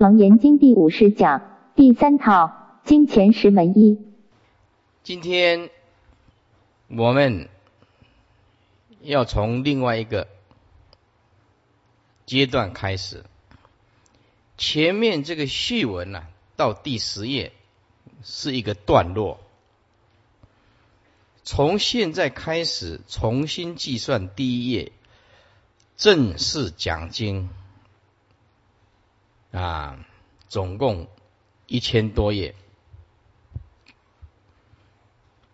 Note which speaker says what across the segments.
Speaker 1: 楞严经第五十讲第三套经前十门一。
Speaker 2: 今天我们要从另外一个阶段开始。前面这个序文呢，到第十页是一个段落。从现在开始重新计算第一页，正式讲经。啊，总共一千多页。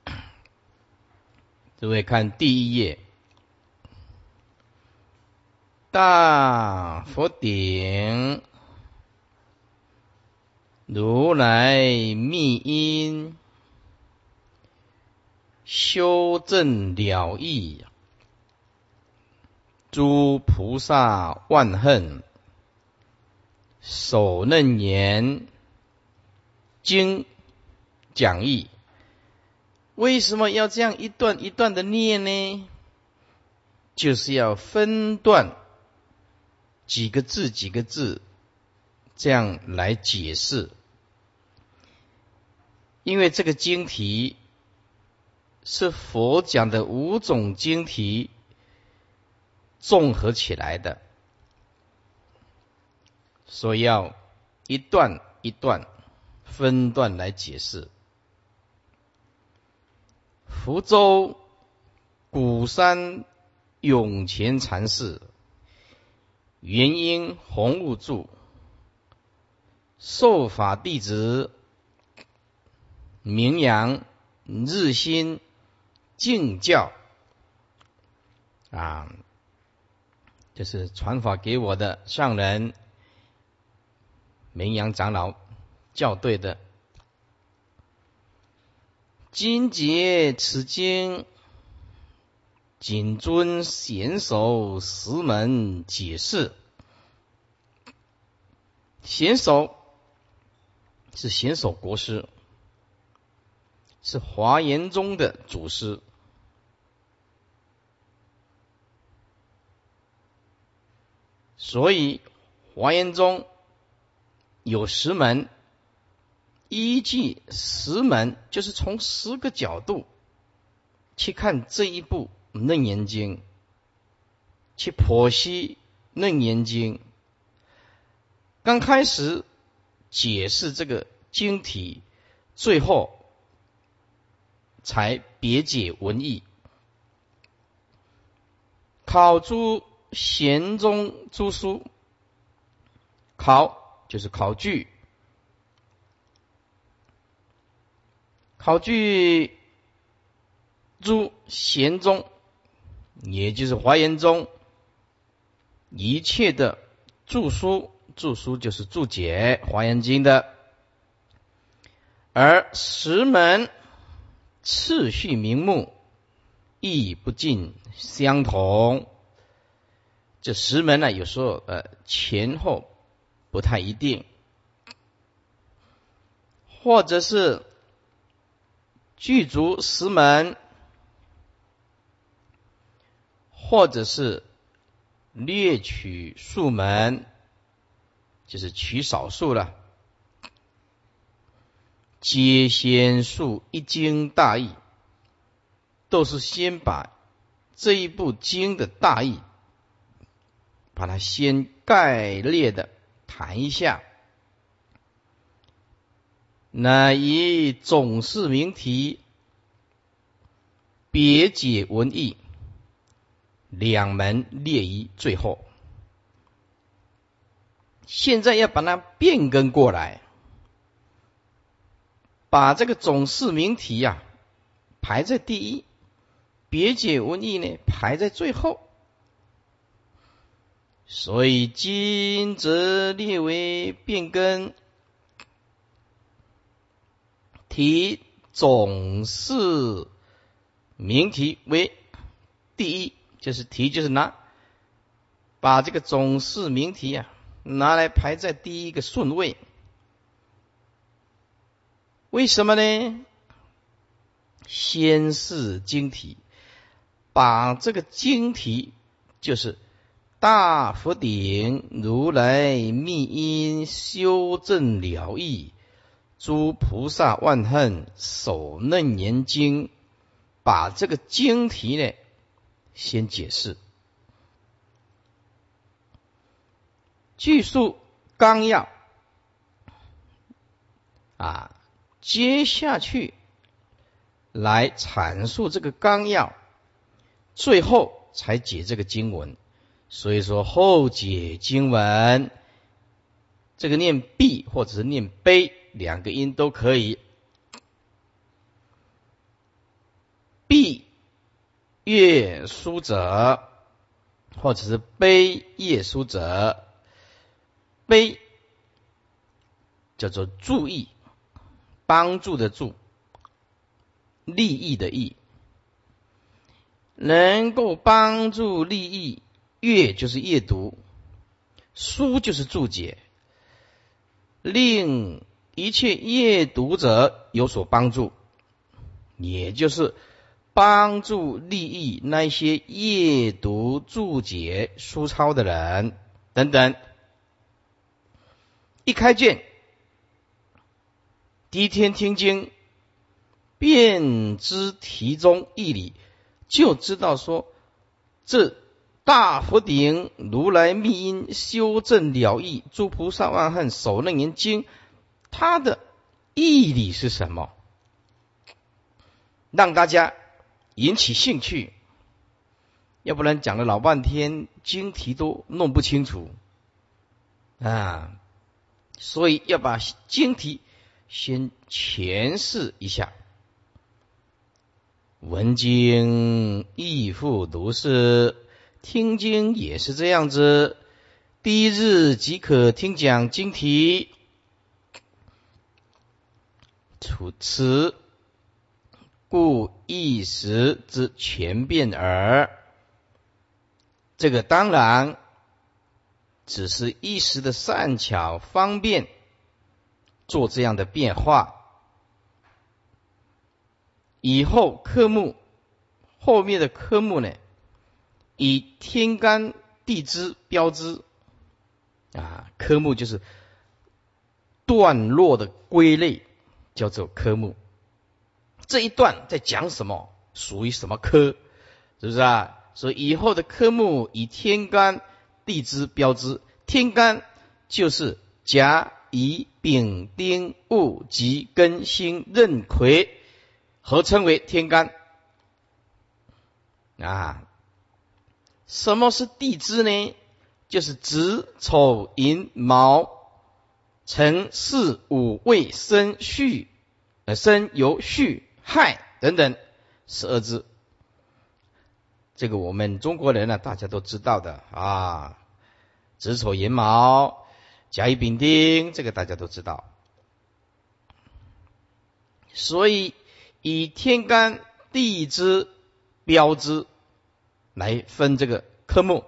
Speaker 2: 各位看第一页，大佛顶，如来密因，修正了义，诸菩萨万恨。首楞严经讲义，为什么要这样一段一段的念呢？就是要分段几个字几个字这样来解释，因为这个经题是佛讲的五种经题综合起来的。所以要一段一段分段来解释。福州鼓山涌泉禅寺元因弘悟著受法弟子名扬日新敬教啊，这是传法给我的上人。名扬长老校对的，今节此经，谨遵贤手十门解释。贤手是贤手国师，是华严宗的祖师，所以华严宗。有十门，依据十门，就是从十个角度去看这一部《楞严经》，去剖析《楞严经》。刚开始解释这个经体，最后才别解文义，考诸贤宗诸书，考。就是考据，考据诸贤宗，也就是华严宗一切的著书，著书就是注解华严经的，而十门次序名目亦不尽相同。这十门呢，有时候呃前后。不太一定，或者是具足十门，或者是略取数门，就是取少数了。皆先述一经大义，都是先把这一部经的大意，把它先概略的。谈一下，乃以总是名题，别解文义，两门列于最后。现在要把它变更过来，把这个总是名题呀排在第一，别解文义呢排在最后。所以今则列为变更，题总是名题为第一，就是题就是拿把这个总是名题啊拿来排在第一个顺位。为什么呢？先是经题，把这个经题就是。大佛顶如来密因修正了义，诸菩萨万恨守楞严经，把这个经题呢先解释，叙述纲要啊，接下去来阐述这个纲要，最后才解这个经文。所以说后解经文，这个念必或者是念悲，两个音都可以。必乐书者，或者是悲业书者，悲叫做注意，帮助的助，利益的益，能够帮助利益。阅就是阅读，书就是注解，令一切阅读者有所帮助，也就是帮助利益那些阅读注解书抄的人等等。一开卷，第一天听经，便知题中义理，就知道说这。大佛顶如来密因修正了义，诸菩萨万恨守楞严经，它的义理是什么？让大家引起兴趣，要不然讲了老半天，经题都弄不清楚啊！所以要把经题先诠释一下。闻经亦复如是。听经也是这样子，第一日即可听讲经题，除此，故一时之全变耳。这个当然只是一时的善巧方便，做这样的变化。以后科目后面的科目呢？以天干地支标之啊，科目就是段落的归类，叫做科目。这一段在讲什么？属于什么科？是不是啊？所以以后的科目以天干地支标之。天干就是甲乙丙丁戊己庚辛壬癸，合称为天干啊。什么是地支呢？就是子丑寅卯辰巳午未申戌，呃申酉戌亥等等十二支。这个我们中国人呢，大家都知道的啊。子丑寅卯甲乙丙丁，这个大家都知道。所以以天干地支标之。来分这个科目，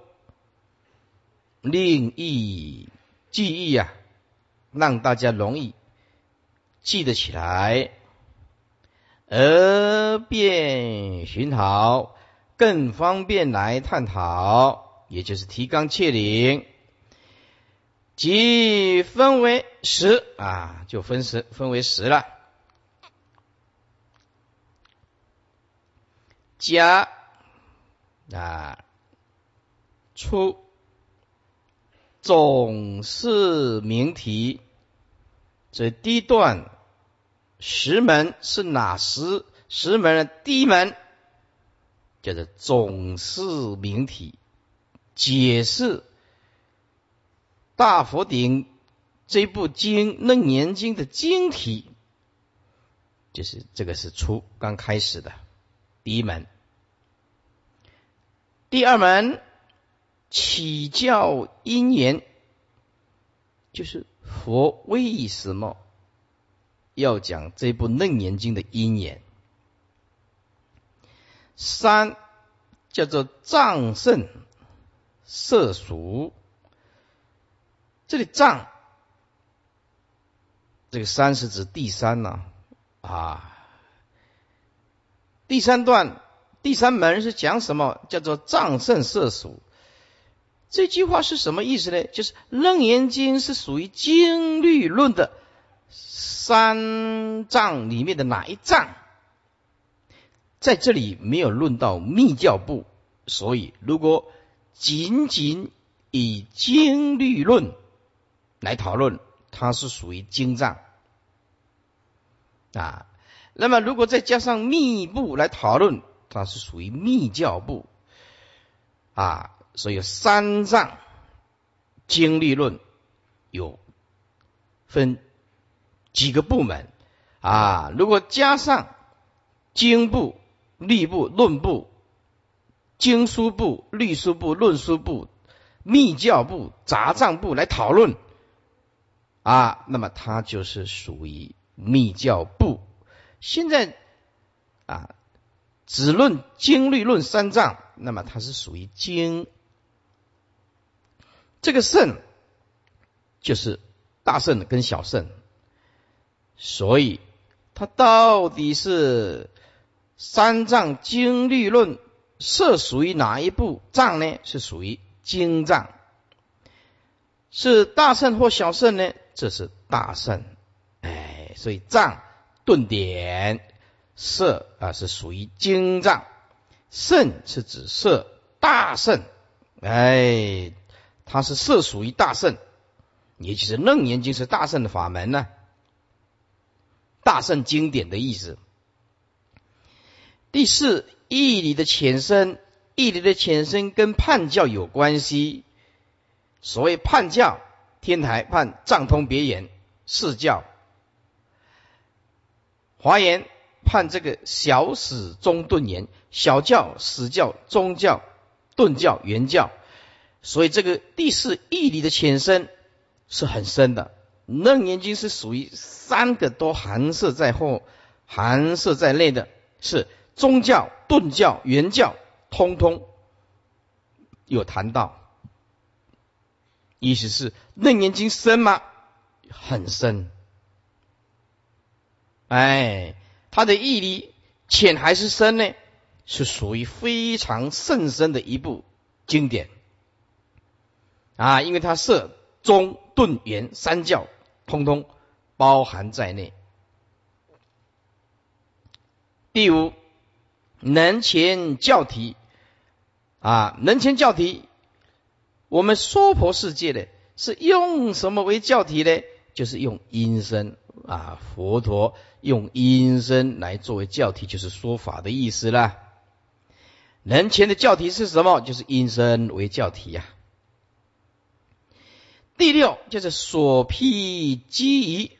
Speaker 2: 另一记忆呀，让大家容易记得起来，而便寻讨更方便来探讨，也就是提纲挈领，即分为十啊，就分十分为十了，加。啊，出总是名题，这第一段十门是哪十十门的第一门，叫做总是名题，解释大佛顶这部经楞严经的经题，就是这个是初刚开始的第一门。第二门起教因缘，就是佛为什么要讲这部楞严经的因缘。三叫做藏圣色俗，这里藏这个三是指第三呢啊，第三段。第三门是讲什么？叫做藏圣色属。这句话是什么意思呢？就是《楞严经》是属于经律论的三藏里面的哪一藏？在这里没有论到密教部，所以如果仅仅以经律论来讨论，它是属于经藏啊。那么如果再加上密部来讨论，它是属于密教部啊。所以三藏经律论有分几个部门啊。如果加上经部、律部、论部、经书部、律书部、论书部、密教部、杂藏部来讨论啊，那么它就是属于密教部。现在啊，只论经律论三藏，那么它是属于经。这个圣就是大圣跟小圣，所以它到底是三藏经律论是属于哪一部藏呢？是属于经藏，是大圣或小圣呢？这是大圣，哎，所以藏顿点色啊是属于精藏，圣是指色大圣，哎。它是色属于大圣，也就是楞严经是大圣的法门呢，大圣经典的意思。第四义理的浅深，义理的浅深跟判教有关系。所谓判教，天台判藏通别言四教，华严判这个小史中顿言，小教史教宗教顿教原教。所以这个第四义理的浅深是很深的，《楞严经》是属于三个都含摄在后、含摄在内的，是宗教、顿教、原教，通通有谈到。意思是《楞严经》深吗？很深。哎，它的义理浅还是深呢？是属于非常甚深的一部经典。啊，因为它摄中顿圆三教，通通包含在内。第五，能前教题啊，能前教题，我们娑婆世界的是用什么为教题呢？就是用音声啊，佛陀用音声来作为教题，就是说法的意思啦。人前的教题是什么？就是音声为教题呀。第六就是所披机仪，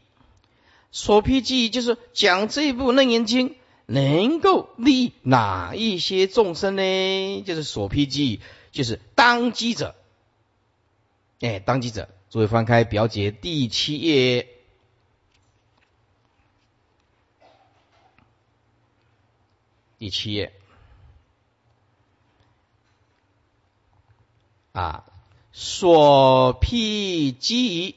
Speaker 2: 所披机仪就是讲这部楞严经能够利哪一些众生呢？就是所披机仪，就是当机者。哎，当机者，诸位翻开表解第七页，第七页啊。所披机，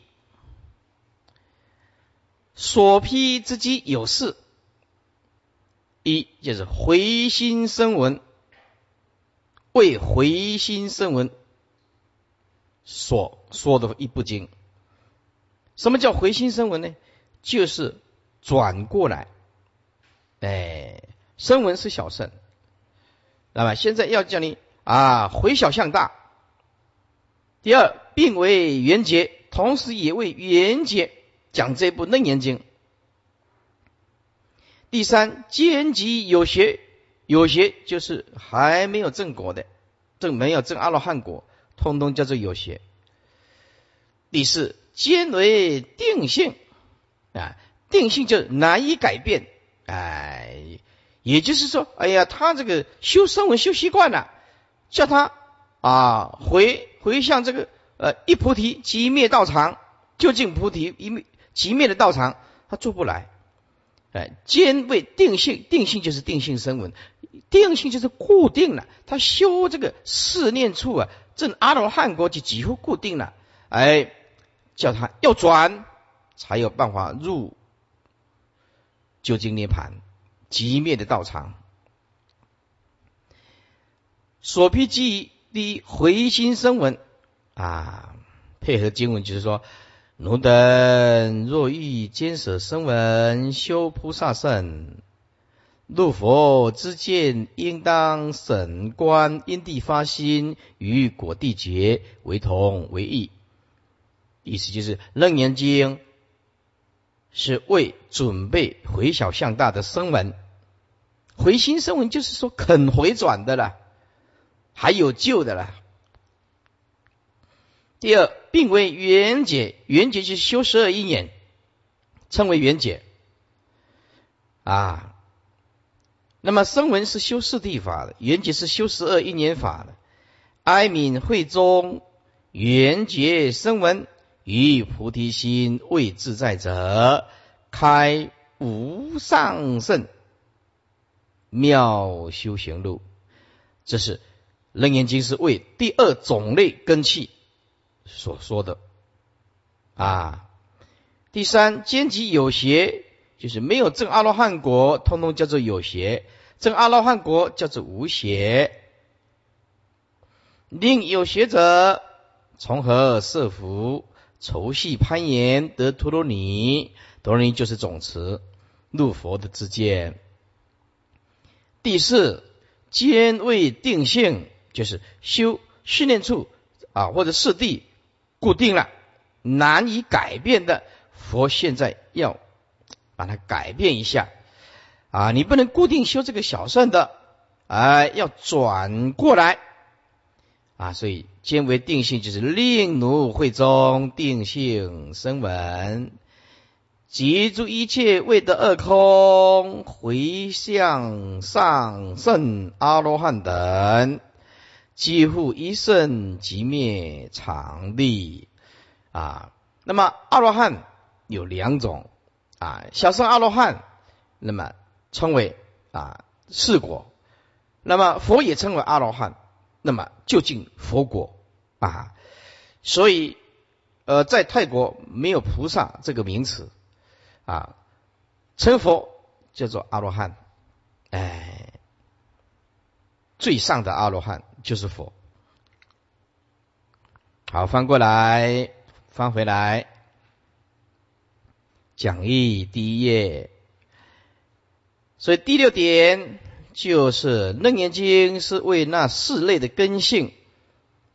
Speaker 2: 所披之机有四：一就是回心生闻，为回心生闻所说的一部经。什么叫回心生闻呢？就是转过来，哎，声闻是小圣，那么现在要叫你啊回小向大。第二，并为缘结，同时也为缘结讲这部楞严经。第三，兼及有学，有学就是还没有正果的，正没有正阿罗汉果，通通叫做有学。第四，兼为定性啊，定性就难以改变，哎，也就是说，哎呀，他这个修声闻修习惯了，叫他啊回。回向这个呃一菩提即灭道场，究竟菩提一灭即灭的道场，他做不来。哎，兼为定性，定性就是定性声闻，定性就是固定了。他修这个四念处啊，正阿罗汉国就几乎固定了。哎，叫他要转，才有办法入究竟涅盘即灭的道场。所披记忆。第，回心生闻，啊，配合经文就是说，奴等若欲坚舍声闻，修菩萨圣，入佛之见，应当审观因地发心，与果地劫为同为异。意思就是《楞严经》是为准备回小向大的声闻，回心声闻就是说肯回转的了，还有救的了。第二，并为缘解，缘解就是修十二因缘，称为缘解啊。那么声闻是修四谛法的，缘解是修十二因缘法的。哀悯会中缘解声闻。于菩提心未自在者，开无上圣妙修行路。这是楞严经是为第二种类根器所说的啊。第三，兼及有邪，就是没有证阿罗汉国，通通叫做有邪；证阿罗汉国叫做无邪。令有邪者，从何设福？愁系攀岩得陀罗尼，陀罗尼就是总持入佛的之见。第四，坚位定性，就是修训练处啊，或者四地固定了，难以改变的。佛现在要把它改变一下啊，你不能固定修这个小善的，哎，要转过来。啊，所以兼为定性，就是令奴会中定性生闻，集诸一切未得二空，回向上圣阿罗汉等，几乎一圣即灭常地。啊，那么阿罗汉有两种啊，小圣阿罗汉，那么称为啊四果，那么佛也称为阿罗汉。那么就近佛果啊，所以呃，在泰国没有菩萨这个名词啊，成佛叫做阿罗汉，哎，最上的阿罗汉就是佛。好，翻过来，翻回来，讲义第一页，所以第六点。就是《楞严经》是为那四类的根性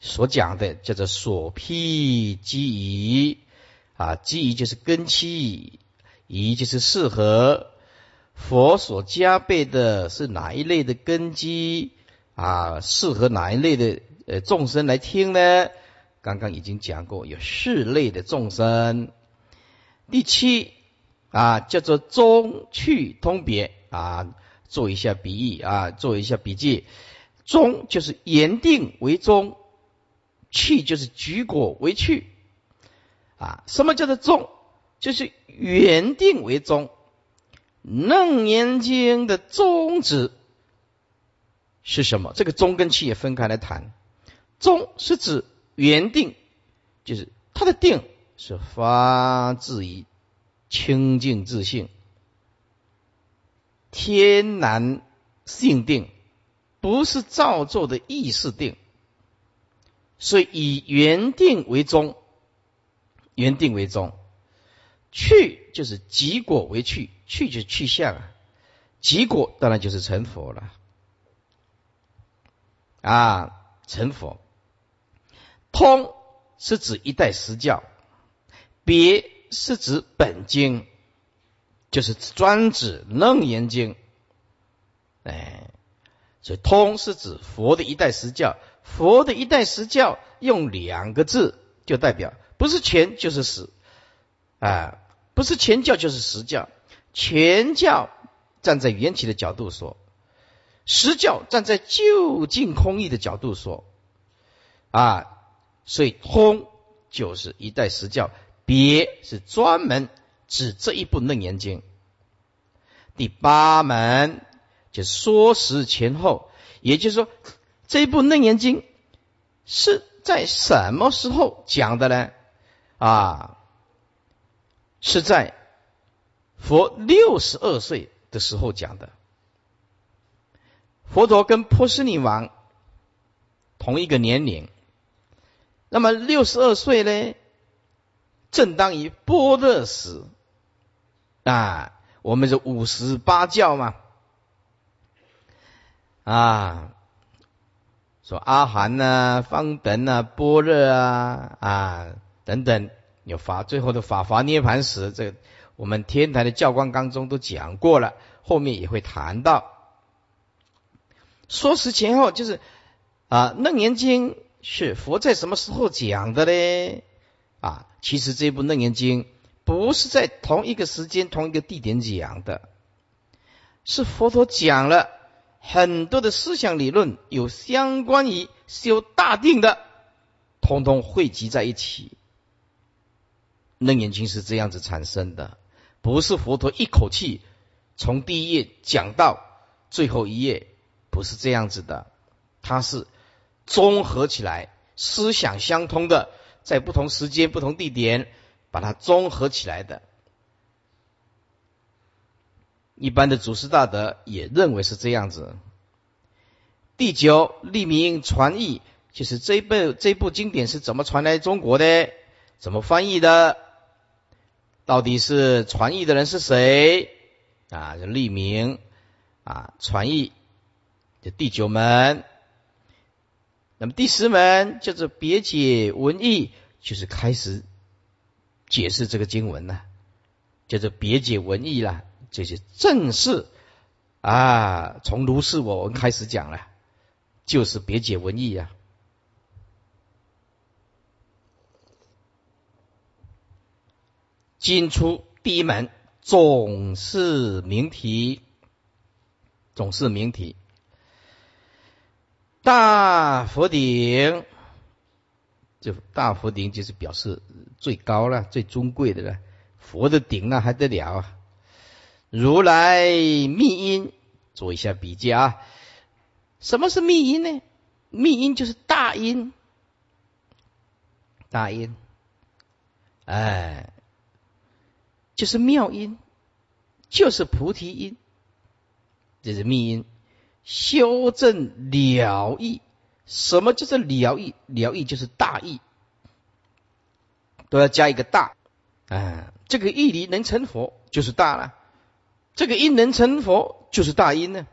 Speaker 2: 所讲的，叫做所披基仪啊，基仪就是根器，一就是适合佛所加倍的，是哪一类的根基啊？适合哪一类的呃众生来听呢？刚刚已经讲过，有四类的众生。第七啊，叫做中去通别啊。做一下比喻啊，做一下笔记。中就是言定为中，去就是举果为去。啊，什么叫做中？就是原定为宗。楞严经的宗旨是什么？这个中跟气也分开来谈。中是指原定，就是它的定是发自于清净自性。天然性定，不是造作的意识定，所以以原定为宗，原定为宗，去就是结果为去，去就是去向啊，结果当然就是成佛了啊，成佛。通是指一代实教，别是指本经。就是专指楞严经，哎，所以通是指佛的一代实教。佛的一代实教用两个字就代表，不是全就是死，啊，不是前教就是实教。前教站在缘起的角度说，实教站在究竟空义的角度说，啊，所以通就是一代实教，别是专门。指这一部楞严经，第八门就说时前后，也就是说，这一部楞严经是在什么时候讲的呢？啊，是在佛六十二岁的时候讲的。佛陀跟波斯匿王同一个年龄，那。么六十二岁呢，正当于般若时啊，我们是五十八教嘛，啊，说阿含呐、方等呐、般若啊啊等等，有法最后的法华涅盘时，这个我们天台的教官当中都讲过了，后面也会谈到。说时前后就是啊，《楞严经》是佛在什么时候讲的呢？啊，其实这部《楞严经》不是在同一个时间、同一个地点讲的，是佛陀讲了很多的思想理论，有相关于修大定的，通通汇集在一起。《楞严经》是这样子产生的，不是佛陀一口气从第一页讲到最后一页。不是这样子的，它是综合起来，思想相通的，在不同时间、不同地点，把它综合起来的。一般的祖师大德也认为是这样子。第九，立名传译，就是这一部这部经典是怎么传来中国的？怎么翻译的？到底是传译的人是谁？啊，就立名啊，传译就。第九门，那么第十门叫做别解文义，就是开始解释这个经文了，叫做别解文义了，这些正式啊，从如是我开始讲了，就是别解文义呀。今出第一门，总是名题，总是名题。大佛顶，就大佛顶就是表示最高了、最尊贵的了。佛的顶那还得了啊！如来密音，做一下比较啊。什么是密音呢？密音就是大音，大音，哎，就是妙音，就是菩提音，这是密音。修正了义，什么叫做了义？了义就是大义，都要加一个大。啊，这个义理能成佛，就是大了；这个因能成佛，就是大因呢。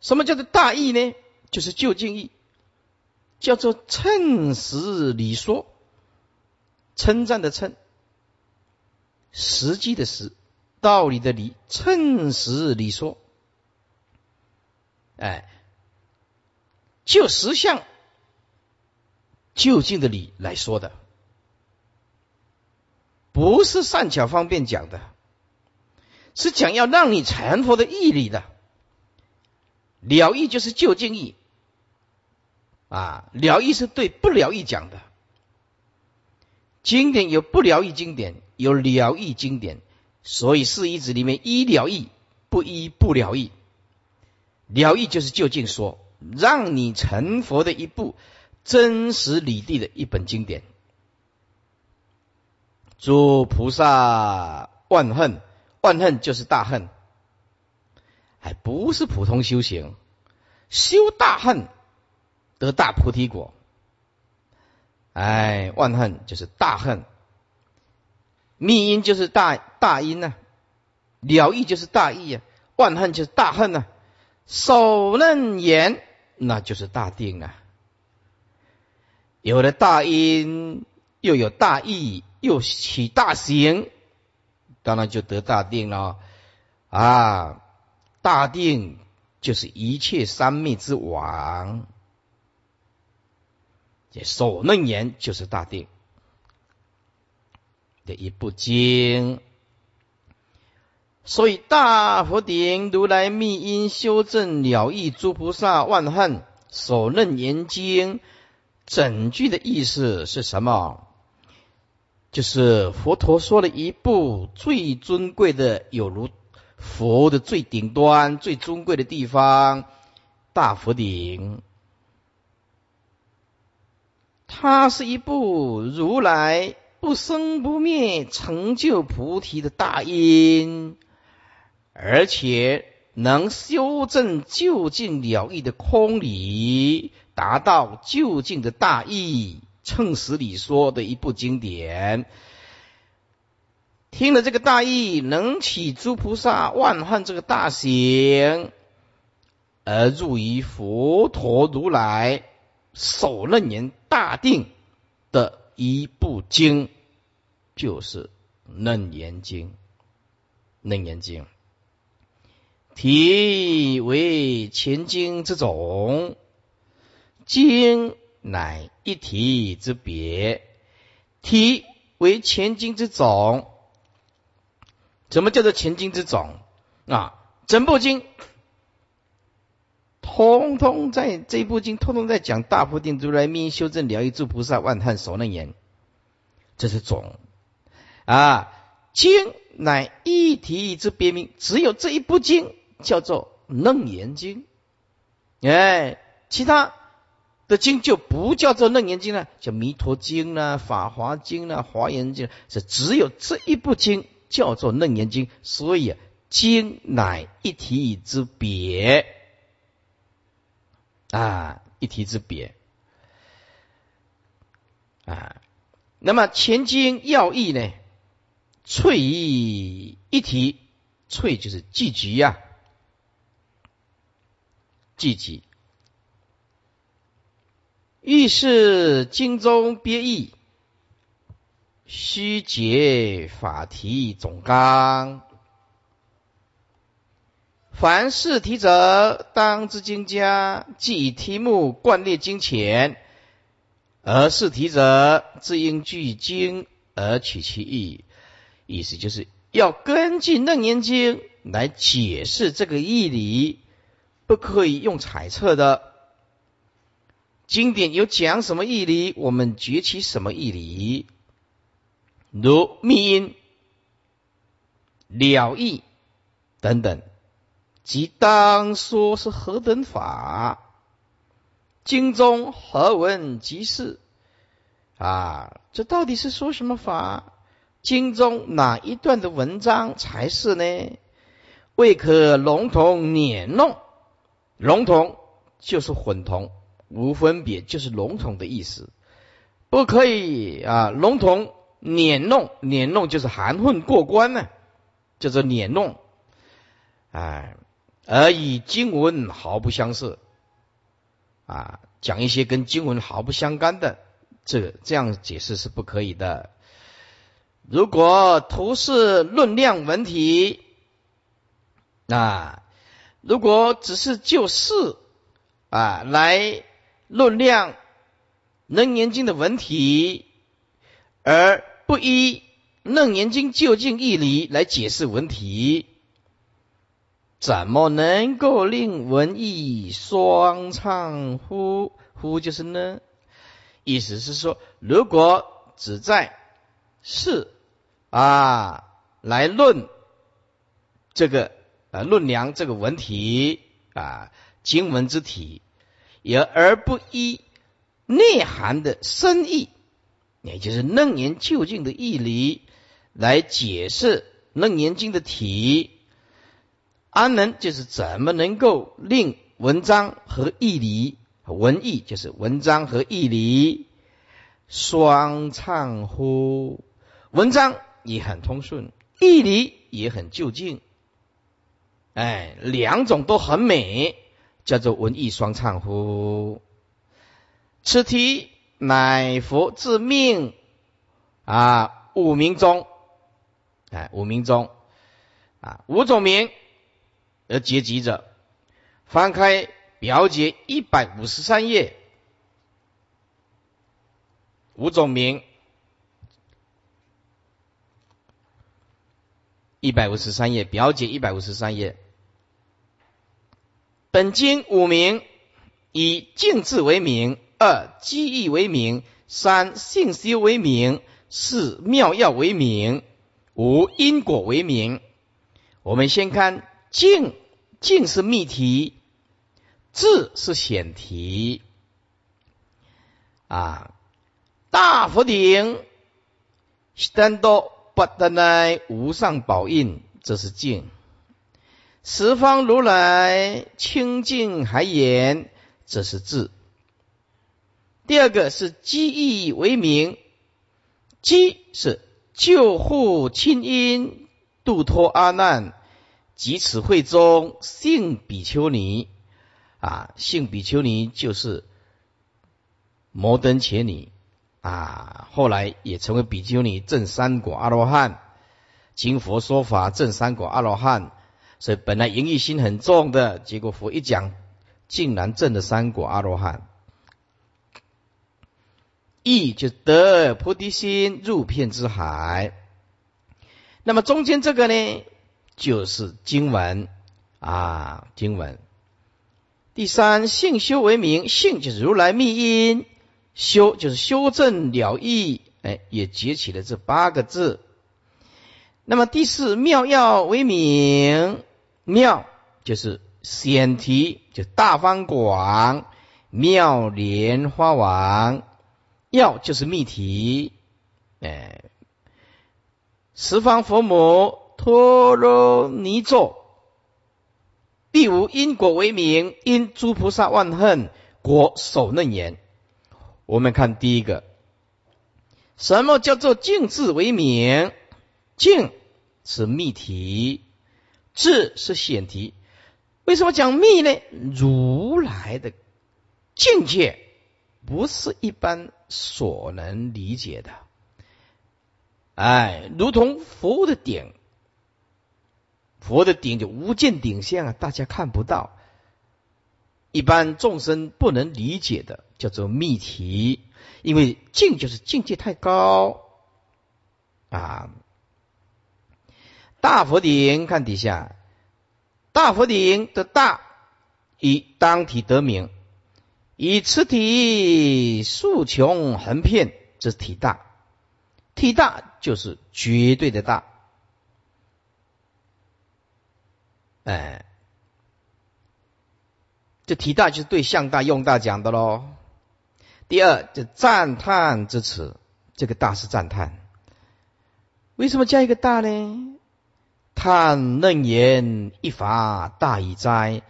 Speaker 2: 什么叫做大义呢？就是究竟义，叫做称实理说，称赞的称，实际的实，道理的理，称实理说。哎，就实相、就近的理来说的，不是善巧方便讲的，是讲要让你成佛的义理的。了义就是就近义，啊，了义是对不了义讲的。经典有不了义经典，有了义经典，所以四义子里面依了义，不依不了义。了义就是就近说，让你成佛的一部真实理地的一本经典。诸菩萨万恨，万恨就是大恨，还不是普通修行，修大恨得大菩提果。哎，万恨就是大恨，密因就是大大因呐，了义就是大义啊，万恨就是大恨呐。首楞严，那就是大定啊！有了大因，又有大义，又起大行，当然就得大定了啊！大定就是一切三昧之王，这首楞严就是大定的一部经。所以大佛顶如来密因修正了义诸菩萨万恨首楞严经整句的意思是什么？就是佛陀说了一部最尊贵的，有如佛的最顶端、最尊贵的地方——大佛顶。它是一部如来不生不灭、成就菩提的大因。而且能修正就近了义的空理，达到究竟的大义，称实理说的一部经典。听了这个大义，能起诸菩萨万汉这个大行，而入于佛陀如来首楞严大定的一部经，就是《楞严经》。《楞严经》题为前经之种，经乃一体之别，题为前经之种。什么叫做前经之种啊？整部经，通通在这部经，通通在讲大菩提如来密修正疗愈诸菩萨万叹所能言，这是总啊。经乃一体之别名，只有这一部经叫做楞严经，哎，其他的经就不叫做楞严经了，叫弥陀经啦、法华经啦、华严经，是只有这一部经。叫做楞严经，所以经乃一体之别啊，一体之别啊。那么前经要义呢？粹一体，粹就是聚集呀，聚集。欲是经中别义。虚解法题总纲，凡是题者，当知经家既以题目贯列经前，而是题者自应据经而取其意。意思就是要根据楞严经来解释这个义理，不可以用猜测的。经典有讲什么义理，我们崛起什么义理。如密因、了义等等，即当说是何等法？经中何文即是？啊，这到底是说什么法？经中哪一段的文章才是呢？未可笼统捻弄，笼统就是混同，无分别就是笼统的意思，不可以啊，笼统。捻弄，捻弄就是含混过关呢，叫做捻弄，哎，而与经文毫不相似，啊，讲一些跟经文毫不相干的，这这样解释是不可以的。如果图是论量文体，啊，如果只是就事啊来论量《楞严经》的文体，而不依《楞严经》究竟义理来解释文体，怎么能够令文艺双畅乎？乎就是呢？意思是说，如果只在是啊来论这个啊论量这个文体啊经文之体，也而不依内涵的深意。也就是楞严究竟的义理来解释楞严经的体，安能就是怎么能够令文章和义理文义就是文章和义理双畅乎？文章也很通顺，义理也很就近，哎，两种都很美，叫做文艺双畅乎？此题。乃佛自命啊五名中，哎五名中啊五种名而结集者，翻开表解一百五十三页，五种名一百五十三页表解一百五十三页，本经五名以静字为名。二机义为名，三信修为名，四妙药为名，五因果为名。我们先看静，静是密题，智是显题。啊，大佛顶，三多不得来无上宝印，这是静；十方如来清净海眼，这是智。第二个是机义为名，机是救护亲因，度脱阿难，即此会中性比丘尼啊，性比丘尼就是摩登伽女啊，后来也成为比丘尼正三果阿罗汉，经佛说法正三果阿罗汉，所以本来淫欲心很重的，结果佛一讲，竟然正了三果阿罗汉。意就得菩提心入片之海，那么中间这个呢，就是经文啊，经文。第三，性修为名，性就是如来密因，修就是修正了义，哎，也结起了这八个字。那么第四，妙药为名，妙就是显题，就大方广，妙莲花王。要就是密题，哎，十方佛母陀罗尼咒，第五因果为名，因诸菩萨万恨果守嫩言。我们看第一个，什么叫做净字为名？净是密题，字是显题。为什么讲密呢？如来的境界。不是一般所能理解的，哎，如同佛的顶，佛的顶就无见顶相啊，大家看不到，一般众生不能理解的，叫做密题，因为境就是境界太高啊。大佛顶看底下，大佛顶的大以当体得名。以此体数穷横遍，这是体大。体大就是绝对的大。哎，这提大就是对象大用大讲的喽。第二，这赞叹之词，这个大是赞叹。为什么加一个大呢？叹楞严一法大已哉！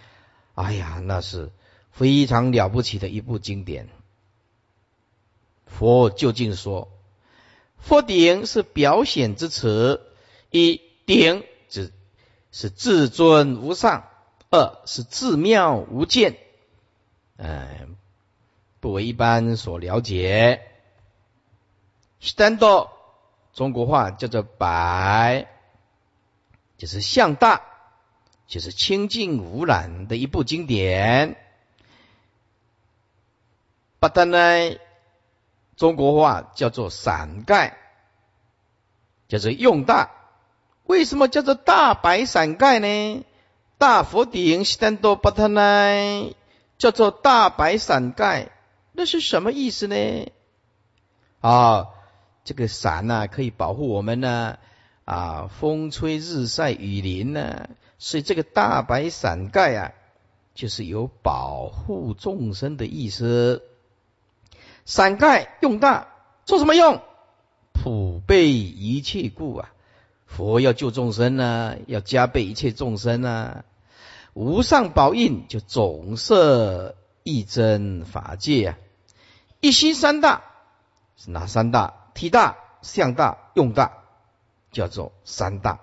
Speaker 2: 哎呀，那是。非常了不起的一部经典。佛究竟说，佛顶是表显之词，一顶是至尊无上，二是至妙无间，嗯，不为一般所了解。三多中国话叫做白，就是向大，就是清净无染的一部经典。把它呢，中国话叫做伞盖，叫做用大。为什么叫做大白伞盖呢？大佛顶西丹多巴它呢，叫做大白伞盖，那是什么意思呢？啊，这个伞呢，可以保护我们呢，啊，风吹日晒雨淋呢，所以这个大白伞盖啊，就是有保护众生的意思。伞盖用大做什么用？普备一切故啊！佛要救众生呢，要加倍一切众生呢。无上宝印就总摄一真法界啊！一心三大是哪三大？体大、相大、用大，叫做三大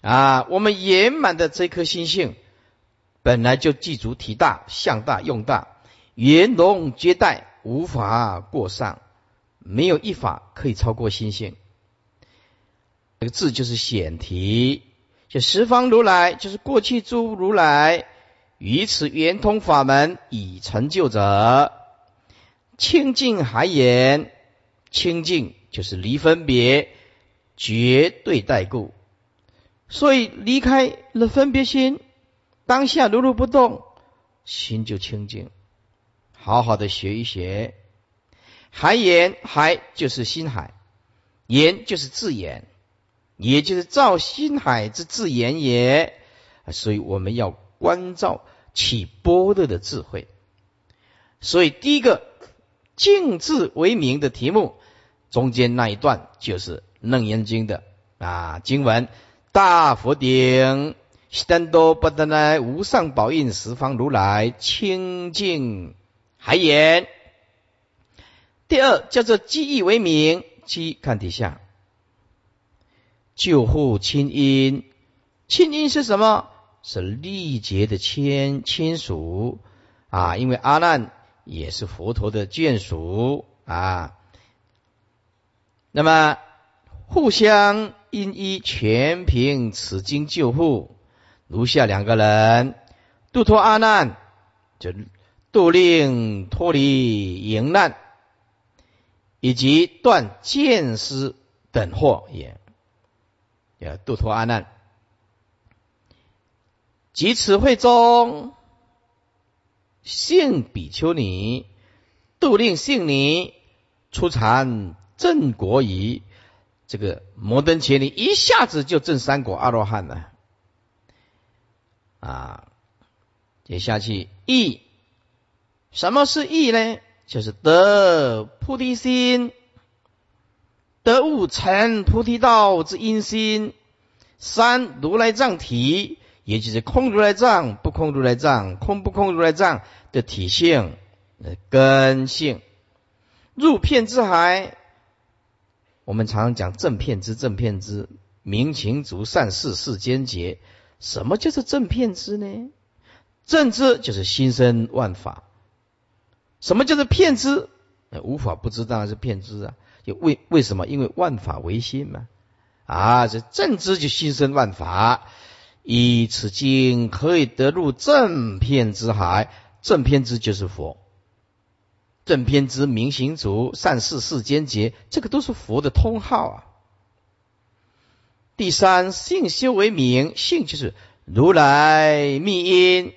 Speaker 2: 啊！我们圆满的这颗心性，本来就记住体大、相大、用大，圆融接待。无法过上，没有一法可以超过心性。这个字就是显题，就十方如来，就是过去诸如来，于此圆通法门已成就者，清净海眼，清净就是离分别，绝对代故。所以离开了分别心，当下如如不动，心就清净。好好的学一学，海言海就是心海，言就是自言，也就是照心海之自言也。所以我们要关照起波的的智慧。所以第一个静字为名的题目，中间那一段就是《楞严经》的啊经文：大佛顶，悉丹多波达奈无上宝印十方如来清净。海眼第二叫做记忆为名，记看底下，救护亲因，亲因是什么？是历劫的亲亲属啊，因为阿难也是佛陀的眷属啊。那么互相因依，全凭此经救护。如下两个人度脱阿难，就度令脱离迎难，以及断见思等祸也，要度脱阿难。即此会中，性比丘尼度令性尼出禅正果仪，这个摩登伽尼一下子就证三果阿罗汉了啊！接下去意，什么是意呢？就是得菩提心，得悟成菩提道之因心。三如来藏体。也就是空如来藏，不空如来藏，空不空如来藏的体性、根性，入片之海。我们常常讲正片之正片之明情足善事世间劫。什么就是正片之呢？正之就是心生万法。什么叫做片之？无法不知当然是片之啊。为为什么？因为万法唯心嘛。啊，这正知就心生万法。以此经可以得入正片之海，正片之就是佛，正片之明行足善事世间劫，这个都是佛的通号啊。第三，性修为名，性就是如来密因，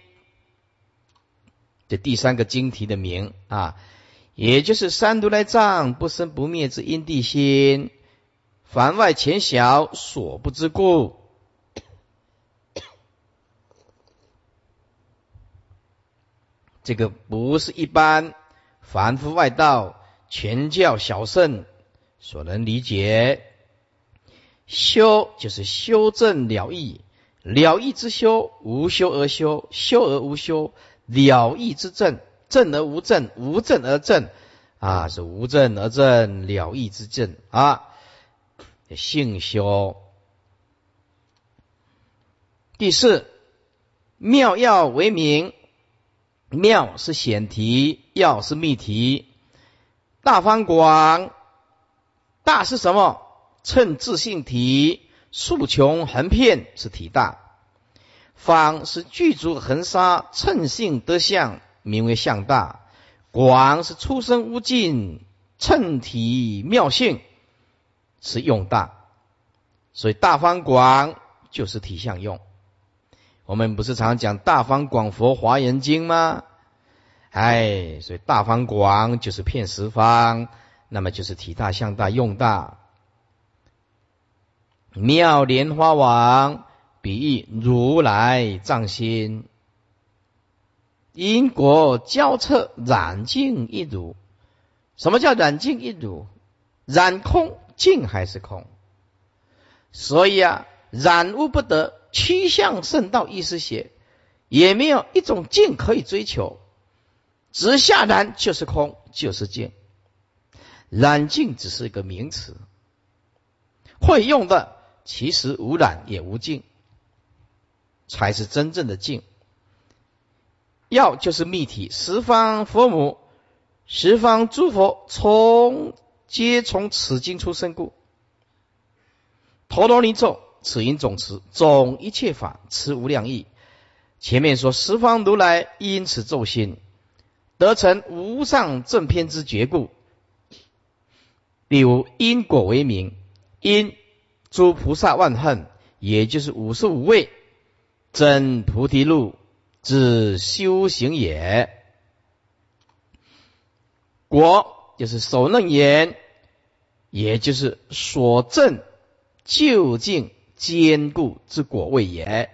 Speaker 2: 这第三个经题的名啊，也就是三如来藏不生不灭之因地心，凡外浅小所不知故。这个不是一般凡夫外道、全教小圣所能理解。修就是修正了义，了义之修，无修而修，修而无修，了义之正，正而无正，无正而正，啊，是无正而正，了义之正啊。性修。第四，妙药为名。妙是显题，要是密题。大方广，大是什么？称自性体，数穷横遍是体大。方是具足恒沙，称性得相，名为相大。广是出生无尽，称体妙性是用大。所以大方广就是体相用。我们不是常讲《大方广佛华严经》吗？哎，所以大方广就是骗十方，那么就是体大、相大、用大。妙莲花王比喻如来藏心，因果交彻染净一如。什么叫染净一如？染空净还是空？所以啊，染污不得。趋向圣道意思写，也没有一种净可以追求，直下然就是空，就是净。染净只是一个名词，会用的其实无染也无净，才是真正的净。要就是密体，十方佛母，十方诸佛从皆从此经出生故，陀罗尼咒。此因总持总一切法，持无量义。前面说十方如来因此咒心，得成无上正偏之觉故。例如因果为名，因诸菩萨万恨，也就是五十五位真菩提路之修行也。果就是首楞严，也就是所证究竟。坚固之果位也。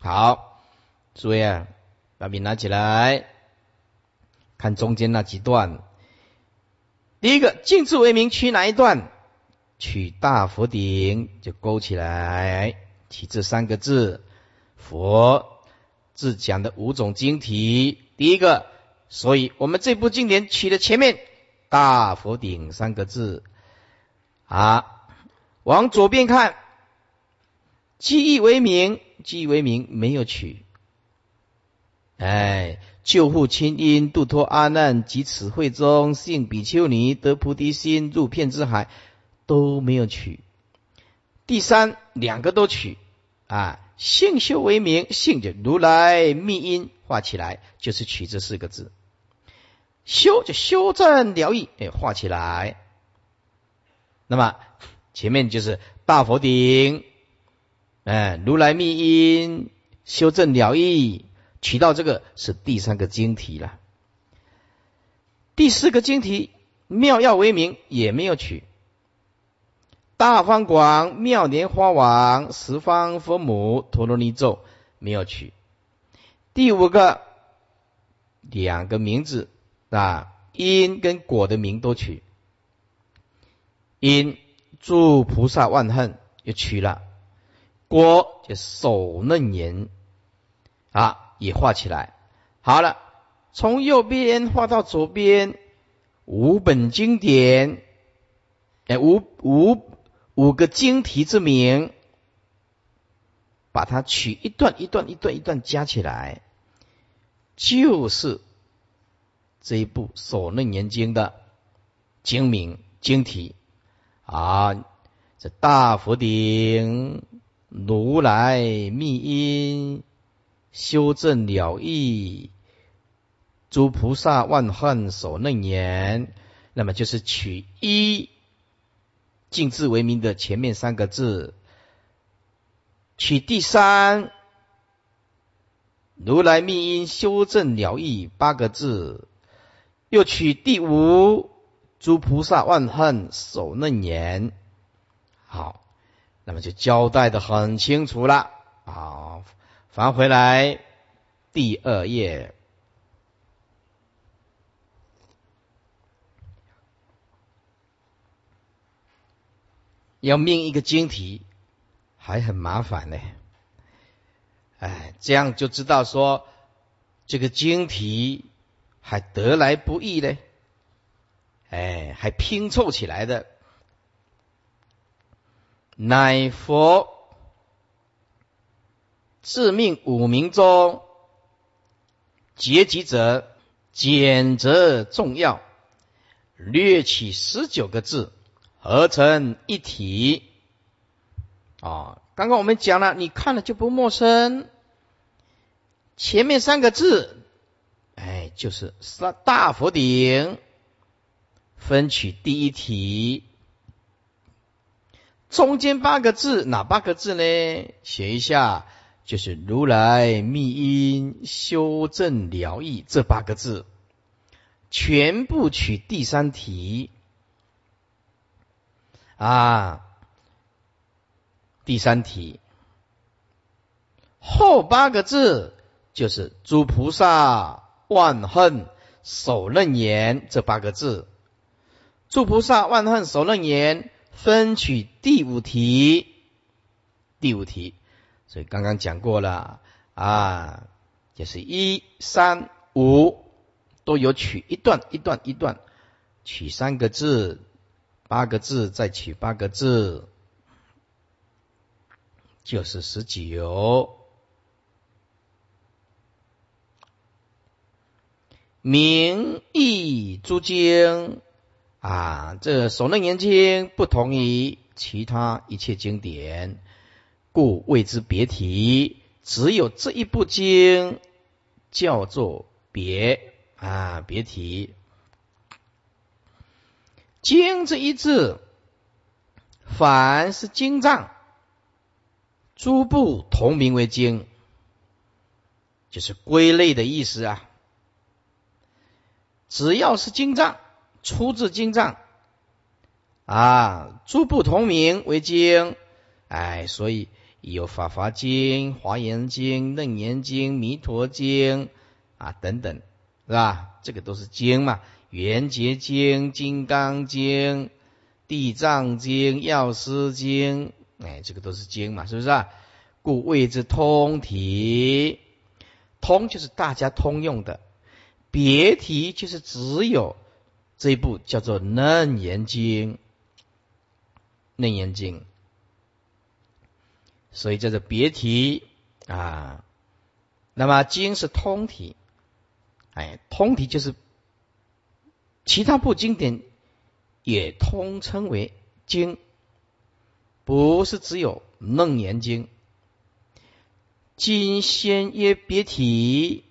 Speaker 2: 好，诸位啊，把笔拿起来，看中间那几段。第一个，静字为名，取哪一段？取大佛顶，就勾起来，取这三个字。佛自讲的五种经体，第一个，所以我们这部经典取的前面大佛顶三个字啊。往左边看，记忆为名，记忆为名没有取。哎，救护亲因，度脱阿难及此会中，信比丘尼得菩提心，入片之海都没有取。第三两个都取啊，性修为名，性就如来密因画起来，就是取这四个字。修就修正疗愈，哎，画起来。那么前面就是大佛顶，哎，如来密因修正疗愈。取到这个是第三个经题了，第四个经题妙药为名也没有取，大方广妙莲花王十方佛母陀罗尼咒没有取，第五个两个名字啊因跟果的名都取，因祝菩萨万恨也取了，果就手嫩言啊。也画起来，好了，从右边画到左边，五本经典，哎，五五五个经题之名，把它取一段一段一段一段加起来，就是这一部《所论言经》的经名经题啊，这大佛顶如来密因。修正了义，诸菩萨万恨所论言，那么就是取一净智为名的前面三个字，取第三如来密因修正了义八个字，又取第五诸菩萨万恨守嫩言。好，那么就交代的很清楚了啊。翻回来，第二页要命一个晶体，还很麻烦呢。哎，这样就知道说这个晶体还得来不易呢。哎，还拼凑起来的，乃佛。自命五名中，结集者简则重要，略取十九个字，合成一体。啊，刚刚我们讲了，你看了就不陌生。前面三个字，哎，就是三大佛顶，分取第一题。中间八个字，哪八个字呢？写一下。就是如来密因修正疗愈这八个字，全部取第三题啊，第三题后八个字就是诸菩萨万恨守楞严这八个字，诸菩萨万恨守楞严分取第五题，第五题。所以刚刚讲过了啊，就是一三五都有取一段一段一段，取三个字，八个字再取八个字，就是十九。名义诸经啊，这《首楞严经》不同于其他一切经典。故谓之别题，只有这一部经叫做别啊别题。经这一字，凡是经藏，诸部同名为经，就是归类的意思啊。只要是经藏，出自经藏啊，诸部同名为经，哎，所以。有《法华经》《华严经》《楞严经》《弥陀经》啊等等，是吧？这个都是经嘛，《圆觉经》《金刚经》《地藏经》《药师经》，哎，这个都是经嘛，是不是啊？故谓之通体，通就是大家通用的，别题就是只有这一部叫做《楞严经》，《楞严经》，所以叫做别题啊。那么经是通体，哎，通体就是其他部经典也通称为经，不是只有《楞严经》。今先曰别体，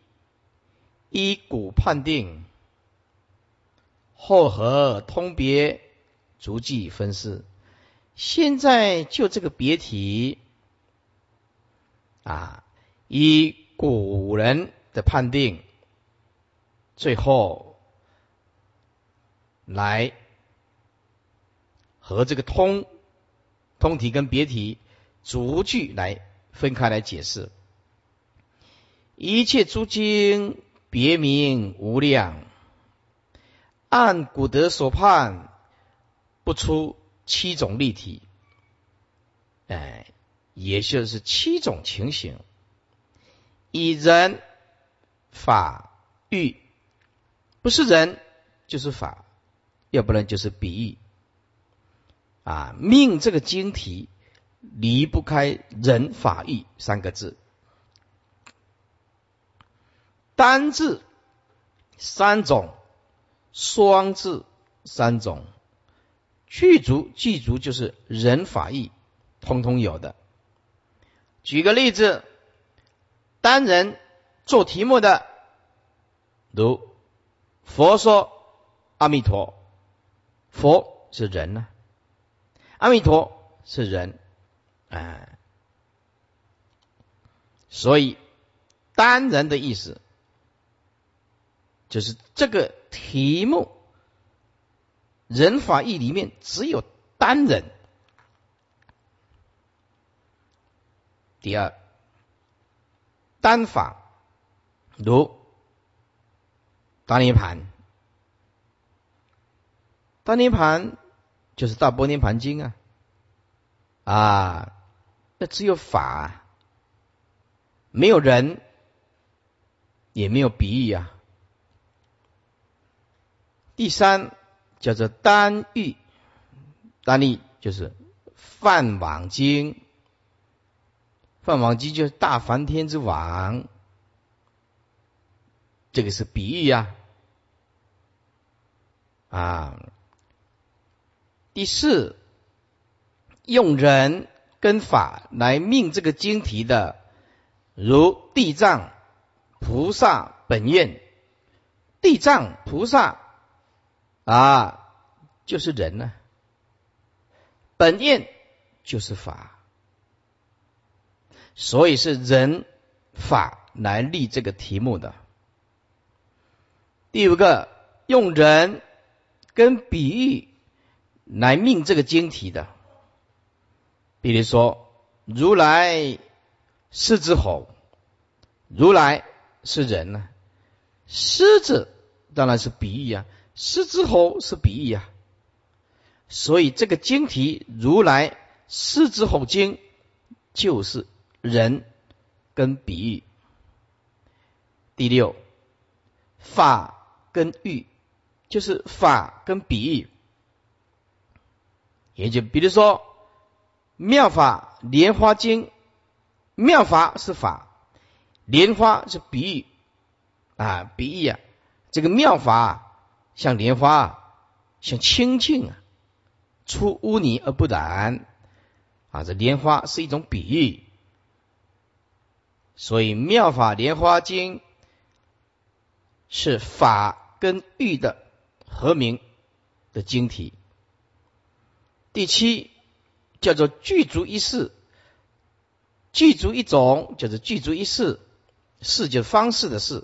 Speaker 2: 依古判定。后合通别，逐迹分释。现在就这个别体啊，以古人的判定，最后来和这个通通体跟别体逐句来分开来解释。一切诸经别名无量。按古德所判，不出七种立体，哎，也就是七种情形，以人法喻，不是人就是法，要不然就是比喻。啊，命这个经题离不开人法义三个字，单字三种。双字三种，具足具足就是人法义，通通有的。举个例子，单人做题目的，如佛说阿弥陀，佛是人呢，阿弥陀是人，哎，所以单人的意思就是这个。题目人法义里面只有单人。第二，单法如大涅盘，大涅盘就是大波涅盘经啊，啊，那只有法，没有人，也没有比喻啊。第三叫做单欲，单例就是《梵网经》，《梵网经》就是大梵天之王，这个是比喻呀。啊，第四用人跟法来命这个经题的，如地藏菩萨本愿，地藏菩萨。啊，就是人呢，本愿就是法，所以是人法来立这个题目的。第五个，用人跟比喻来命这个经题的，比如说如来狮子吼，如来是人呢，狮子当然是比喻啊。狮子吼是比喻啊，所以这个经题如来狮子吼经就是人跟比喻。第六，法跟喻就是法跟比喻，也就比如说妙法莲花经，妙法是法，莲花是比喻啊，比喻啊，这个妙法。像莲花，像清净啊，出污泥而不染啊！这莲花是一种比喻，所以《妙法莲花经》是法跟喻的合名的经体。第七叫做具足一事，具足一种就是具足一事，事就是方式的事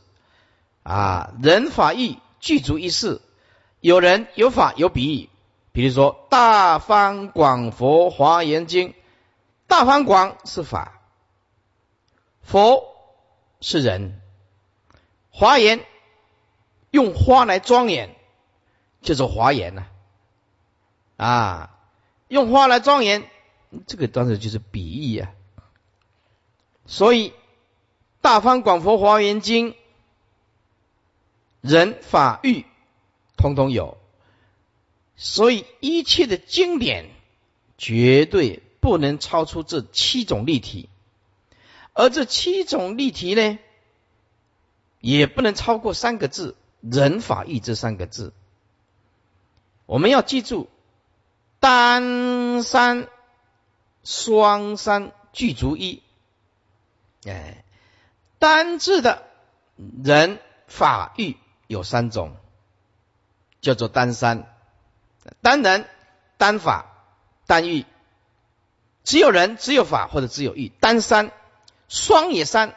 Speaker 2: 啊，人法义。具足一事，有人有法有比喻，比如说《大方广佛华严经》，大方广是法，佛是人，华严用花来庄严，就是华严呐，啊，用花来庄严，这个当然就是比喻呀。所以《大方广佛华严经》。人法欲通通有，所以一切的经典绝对不能超出这七种例题，而这七种例题呢，也不能超过三个字“人法欲”这三个字。我们要记住，单三、双三具足一。哎，单字的人法欲有三种，叫做单三。单人、单法、单欲，只有人，只有法，或者只有欲。单三，双也三。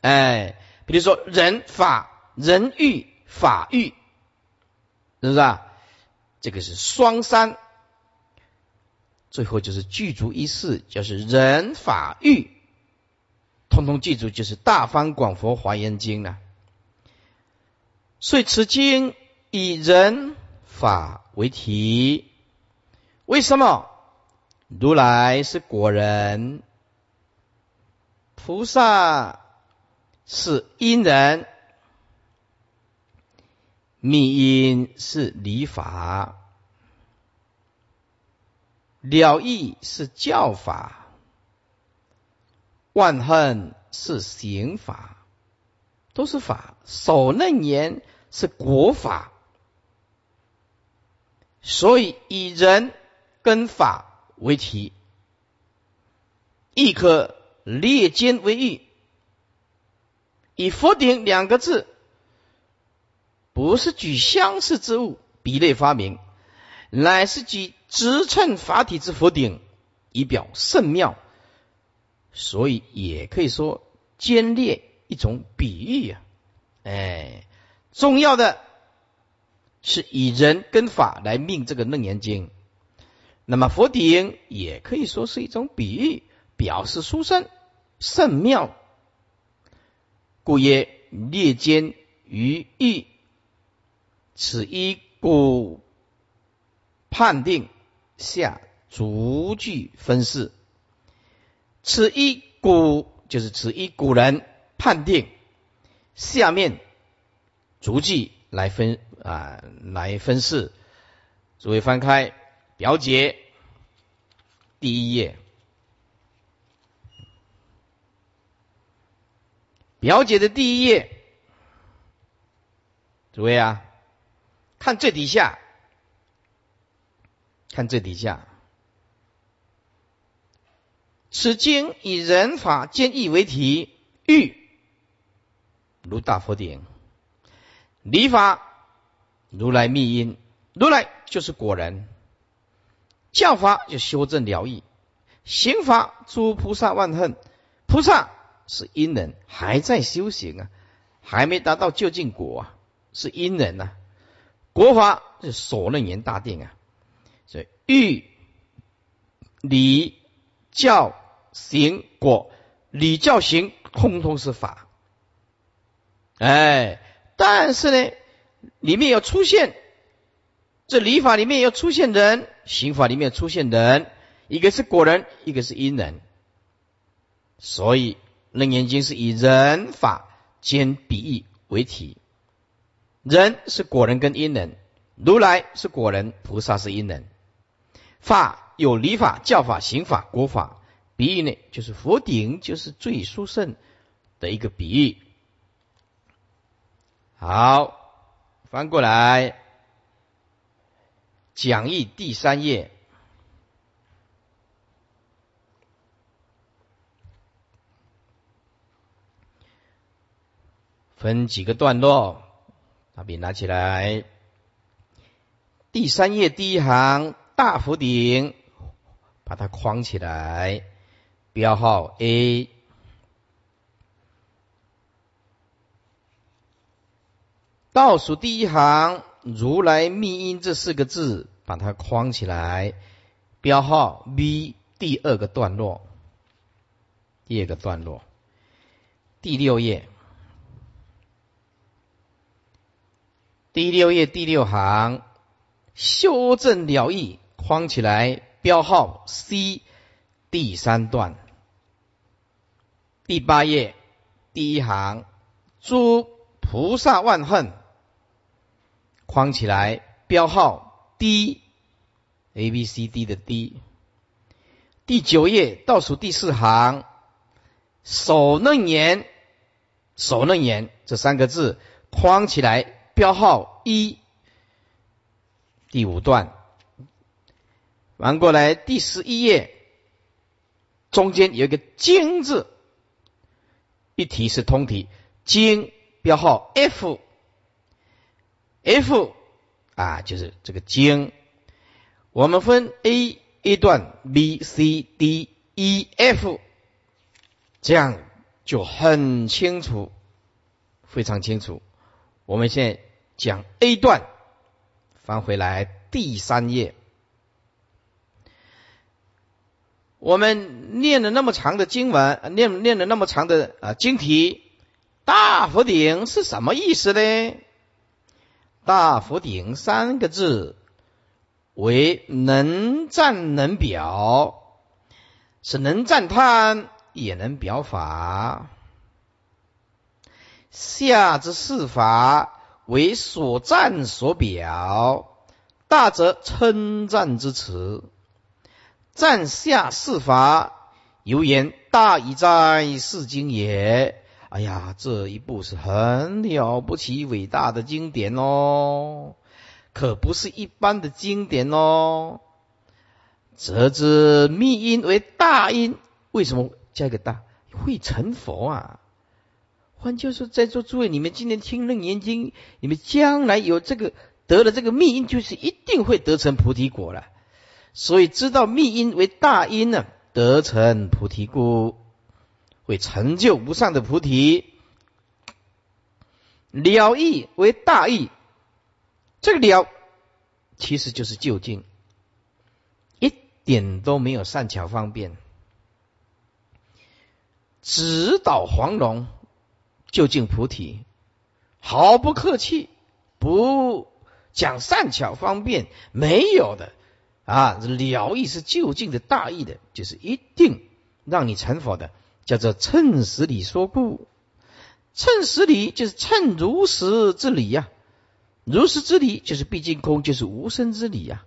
Speaker 2: 哎，比如说人法、人欲、法欲，是不是啊？这个是双三。最后就是具足一事，就是人法欲，通通记住，就是《大方广佛华严经》了。所以此经以人。法为题，为什么？如来是果人，菩萨是因人，密因是理法，了义是教法，万恨是刑法，都是法。守楞严是国法。所以以人跟法为题，亦可列间为喻。以佛顶两个字，不是举相似之物比类发明，乃是举直称法体之佛顶，以表甚妙。所以也可以说兼列一种比喻啊。哎，重要的。是以人跟法来命这个楞严经，那么佛顶也可以说是一种比喻，表示殊胜甚妙，故曰列间于义，此一故判定下逐句分释，此一古就是此一古人判定，下面逐句来分。啊，来分释。诸位翻开表解第一页，表解的第一页，诸位啊，看最底下，看最底下，此经以人法兼义为题，欲如大佛顶，理法。如来密因，如来就是果人；教法就修正了义，刑法诸菩萨万恨，菩萨是因人，还在修行啊，还没达到究竟果啊，是因人呐。国法是所楞严大定啊，欲理教行果，理教行通通是法，哎，但是呢。里面有出现，这礼法里面有出现人，刑法里面出现人，一个是果人，一个是因人，所以楞严经是以人法兼比喻为体，人是果人跟因人，如来是果人，菩萨是因人，法有礼法、教法、刑法、国法，比喻呢就是佛顶，就是最殊胜的一个比喻。好。翻过来，讲义第三页，分几个段落，把笔拿起来。第三页第一行大福顶，把它框起来，标号 A。倒数第一行“如来密因”这四个字，把它框起来，标号 B。第二个段落，第二个段落，第六页，第六页第六行“修正了义”，框起来，标号 C。第三段，第八页第一行“诸菩萨万恨”。框起来，标号 D，A B C D 的 D。第九页倒数第四行，手嫩言，手嫩言这三个字框起来，标号一。第五段，完过来第十一页，中间有一个经字，一题是通题，经标号 F，F 啊就是这个经，我们分 A。一段 B C D E F，这样就很清楚，非常清楚。我们现在讲 A 段，翻回来第三页，我们念了那么长的经文，念念了那么长的啊经题，大佛顶是什么意思呢？大佛顶三个字。为能赞能表，是能赞叹也能表法。下之四法为所赞所表，大则称赞之词。赞下四法，犹言大矣在是经也。哎呀，这一部是很了不起、伟大的经典哦。可不是一般的经典哦。则之密因为大因，为什么加个大？会成佛啊！换句话说，在座诸位，你们今天听楞严经，你们将来有这个得了这个密因，就是一定会得成菩提果了。所以知道密因为大因呢，得成菩提故，会成就无上的菩提。了义为大义。这个了，其实就是就近，一点都没有善巧方便，指导黄龙就近菩提，毫不客气，不讲善巧方便，没有的啊！了义是就近的大义的，就是一定让你成佛的，叫做称实理说故，称实理就是称如实之理呀。如实之理就是毕竟空，就是无生之理呀，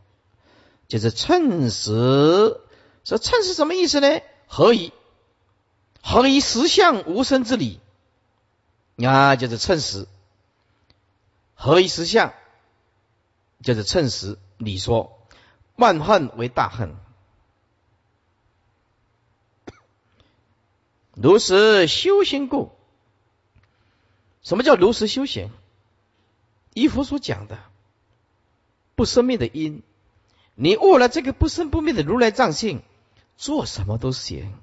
Speaker 2: 就是称实。说称是什么意思呢？何以何以实相无生之理？啊，就是称实。何以实相？就是称实理说。万恨为大恨，如实修行故。什么叫如实修行？依佛所讲的不生灭的因，你悟了这个不生不灭的如来藏性，做什么都行，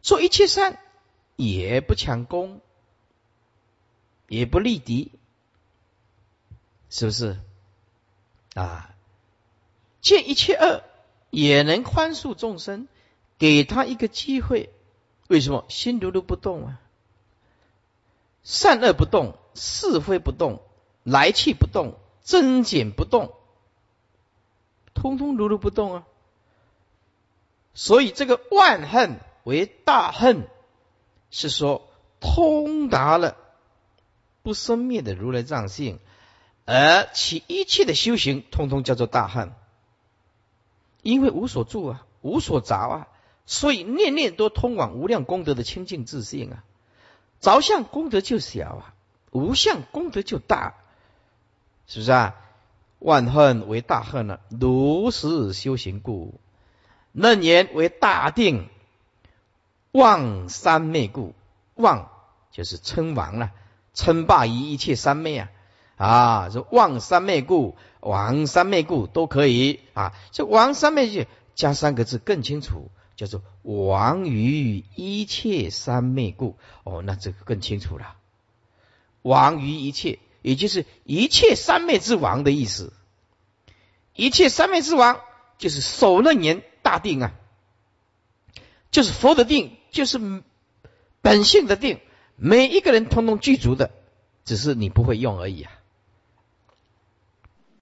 Speaker 2: 做一切善也不抢功，也不立敌，是不是？啊，见一切恶也能宽恕众生，给他一个机会。为什么心如如不动啊？善恶不动，是非不动。来去不动，增减不动，通通如如不动啊！所以这个万恨为大恨，是说通达了不生灭的如来藏性，而其一切的修行，通通叫做大恨。因为无所住啊，无所着啊，所以念念都通往无量功德的清净自信啊。着相功德就小啊，无相功德就大。是不是啊？万恨为大恨了，如实修行故；楞严为大定，望三昧故。望就是称王了，称霸于一切三昧啊！啊，这望三昧故，王三昧故都可以啊。这王三昧就加三个字更清楚，叫做王于一切三昧故。哦，那这个更清楚了，王于一切。也就是一切三昧之王的意思，一切三昧之王就是首楞严大定啊，就是佛的定，就是本性的定，每一个人通通具足的，只是你不会用而已啊。